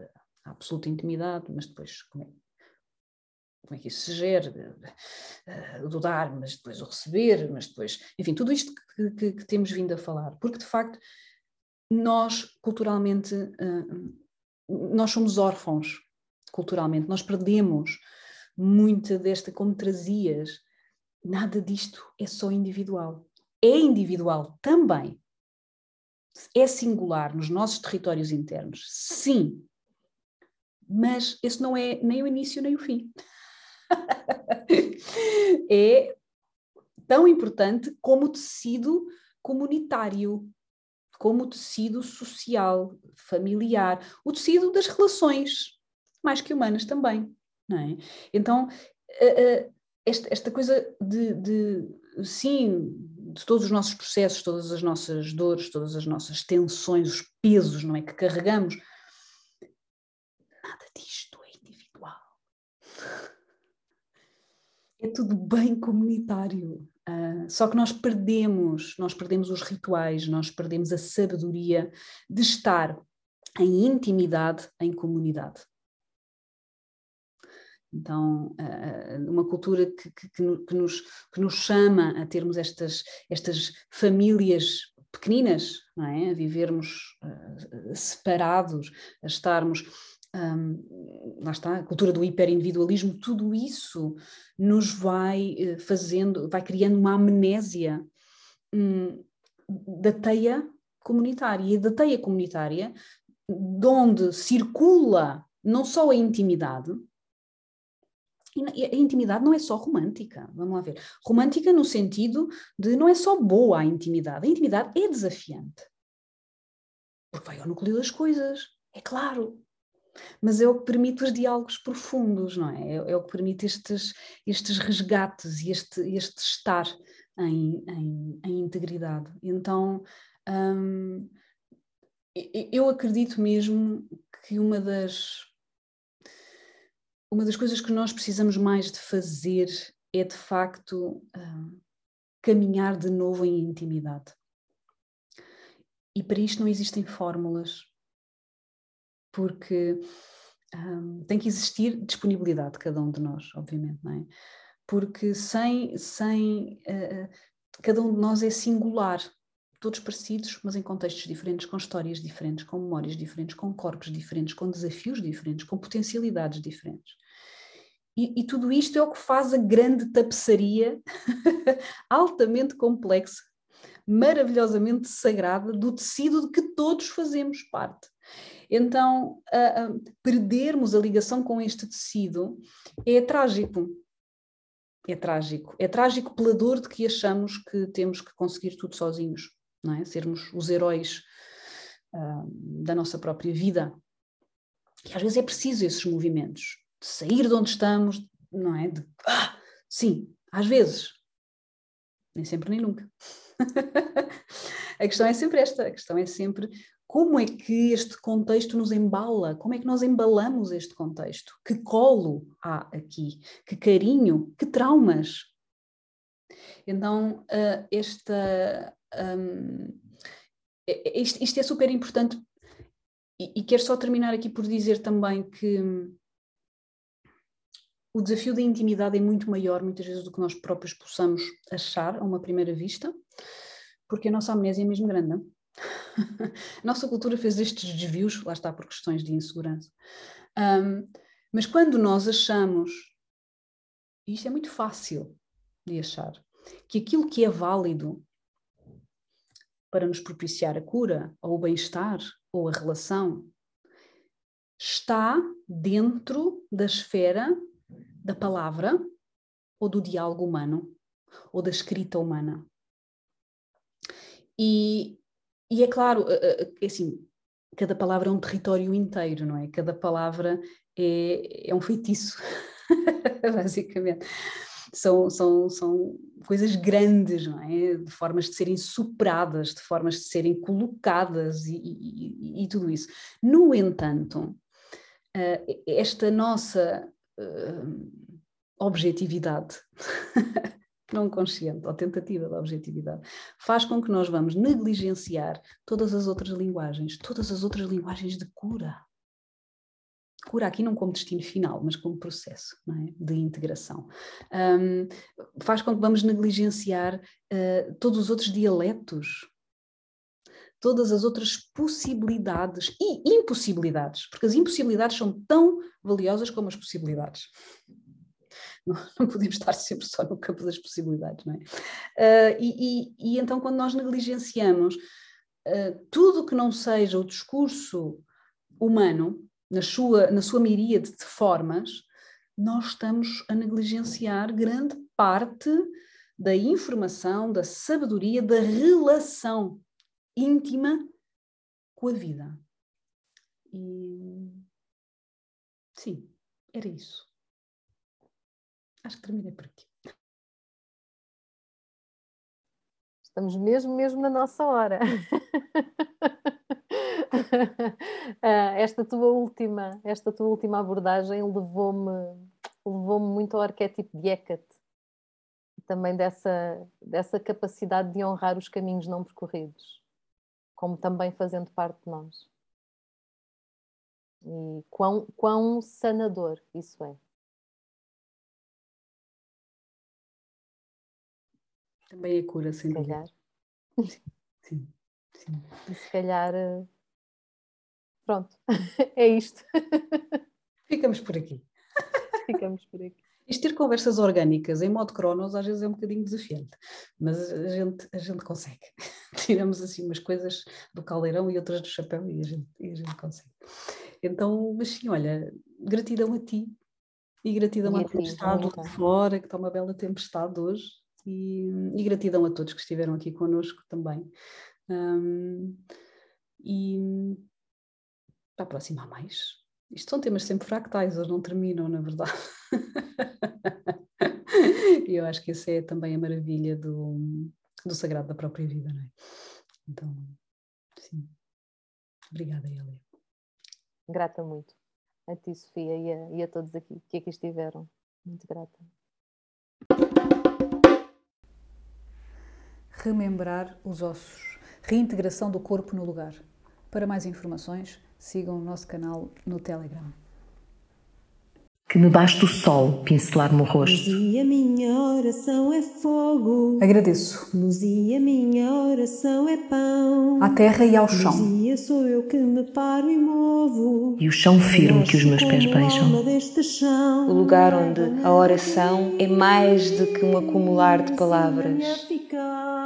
absoluta intimidade, mas depois como é, como é que isso se gera, uh, do dar, mas depois o receber, mas depois, enfim, tudo isto que, que, que temos vindo a falar, porque de facto nós culturalmente, uh, nós somos órfãos culturalmente, nós perdemos muita desta, como trazias, nada disto é só individual. É individual também. É singular nos nossos territórios internos, sim. Mas esse não é nem o início nem o fim. é tão importante como o tecido comunitário, como o tecido social, familiar, o tecido das relações, mais que humanas também não é? Então, esta, esta coisa de, de, sim, de todos os nossos processos, todas as nossas dores, todas as nossas tensões, os pesos, não é, que carregamos, nada disto é individual. É tudo bem comunitário. Uh, só que nós perdemos, nós perdemos os rituais, nós perdemos a sabedoria de estar em intimidade, em comunidade. Então, uma cultura que, que, que, nos, que nos chama a termos estas, estas famílias pequeninas, não é? a vivermos separados, a estarmos. Um, lá está, a cultura do hiperindividualismo, tudo isso nos vai uh, fazendo, vai criando uma amnésia um, da teia comunitária. E da teia comunitária, de onde circula não só a intimidade, e a intimidade não é só romântica, vamos lá ver. Romântica no sentido de não é só boa a intimidade, a intimidade é desafiante. Porque vai ao núcleo das coisas, é claro. Mas é o que permite os diálogos profundos, não é? É, é o que permite estes, estes resgates e este, este estar em, em, em integridade. Então, hum, eu acredito mesmo que uma das uma das coisas que nós precisamos mais de fazer é de facto uh, caminhar de novo em intimidade. E para isto não existem fórmulas, porque um, tem que existir disponibilidade de cada um de nós, obviamente, não é? Porque sem, sem uh, cada um de nós é singular, todos parecidos, mas em contextos diferentes, com histórias diferentes, com memórias diferentes, com corpos diferentes, com desafios diferentes, com potencialidades diferentes. E, e tudo isto é o que faz a grande tapeçaria altamente complexa, maravilhosamente sagrada do tecido de que todos fazemos parte. Então, uh, uh, perdermos a ligação com este tecido é trágico, é trágico. É trágico pela dor de que achamos que temos que conseguir tudo sozinhos, não é? Sermos os heróis uh, da nossa própria vida. E às vezes é preciso esses movimentos, de sair de onde estamos, não é? De, ah, sim, às vezes. Nem sempre, nem nunca. a questão é sempre esta: a questão é sempre como é que este contexto nos embala? Como é que nós embalamos este contexto? Que colo há aqui? Que carinho? Que traumas? Então, uh, esta, um, isto, isto, é super importante e, e quero só terminar aqui por dizer também que o desafio da intimidade é muito maior, muitas vezes, do que nós próprios possamos achar a uma primeira vista, porque a nossa amnésia é mesmo grande. Não? A nossa cultura fez estes desvios, lá está, por questões de insegurança. Um, mas quando nós achamos, e isto é muito fácil de achar, que aquilo que é válido para nos propiciar a cura, ou o bem-estar, ou a relação, está dentro da esfera da palavra, ou do diálogo humano, ou da escrita humana. E e é claro, é assim, cada palavra é um território inteiro, não é? Cada palavra é, é um feitiço, basicamente. São, são, são coisas grandes, não é? De formas de serem superadas, de formas de serem colocadas e, e, e tudo isso. No entanto, esta nossa objetividade não consciente ou tentativa de objetividade, faz com que nós vamos negligenciar todas as outras linguagens, todas as outras linguagens de cura. Cura aqui não como destino final, mas como processo é? de integração. Um, faz com que vamos negligenciar uh, todos os outros dialetos, todas as outras possibilidades e impossibilidades, porque as impossibilidades são tão valiosas como as possibilidades não, podemos estar sempre só no campo das possibilidades, não é? Uh, e, e, e, então, quando nós negligenciamos uh, tudo que não seja o discurso humano, na sua, na sua miríade de formas, nós estamos a negligenciar grande parte da informação, da sabedoria, da relação íntima com a vida. E sim, era isso. Acho que terminei por aqui. Estamos mesmo, mesmo na nossa hora. Ah, esta tua última, esta tua última abordagem levou-me levou-me muito ao arquétipo de Hecate, também dessa, dessa capacidade de honrar os caminhos não percorridos, como também fazendo parte de nós. E quão, quão sanador isso é. Também é cura, sem se calhar. Sim, sim. E se calhar, eh, pronto, é isto. Ficamos por aqui. Ficamos por aqui. Isto ter conversas orgânicas em modo cronos às vezes é um bocadinho desafiante, mas a gente, a gente consegue. Tiramos assim umas coisas do caldeirão e outras do chapéu e a gente, e a gente consegue. Então, mas sim, olha, gratidão a ti e gratidão e à tempestade lá fora, que está uma bela tempestade hoje e, e, gratidão a todos que estiveram aqui connosco também. Um, e para a próxima há mais. Isto são temas sempre fractais, eles não terminam, na verdade. e eu acho que essa é também a maravilha do, do sagrado da própria vida, não é? Então, sim. Obrigada, Elia. Grata muito a ti, Sofia, e a, e a todos aqui que aqui estiveram. Muito grata. Remembrar os ossos, reintegração do corpo no lugar. Para mais informações, sigam o nosso canal no Telegram. Que me basta o sol pincelar-me o rosto. E a minha oração é fogo. Agradeço. Luz e a minha oração é pão. À terra e ao chão. Luzia sou eu que me paro e movo. E o chão firme que os meus pés beijam. O lugar onde a oração é mais do que um acumular de palavras. Ficar.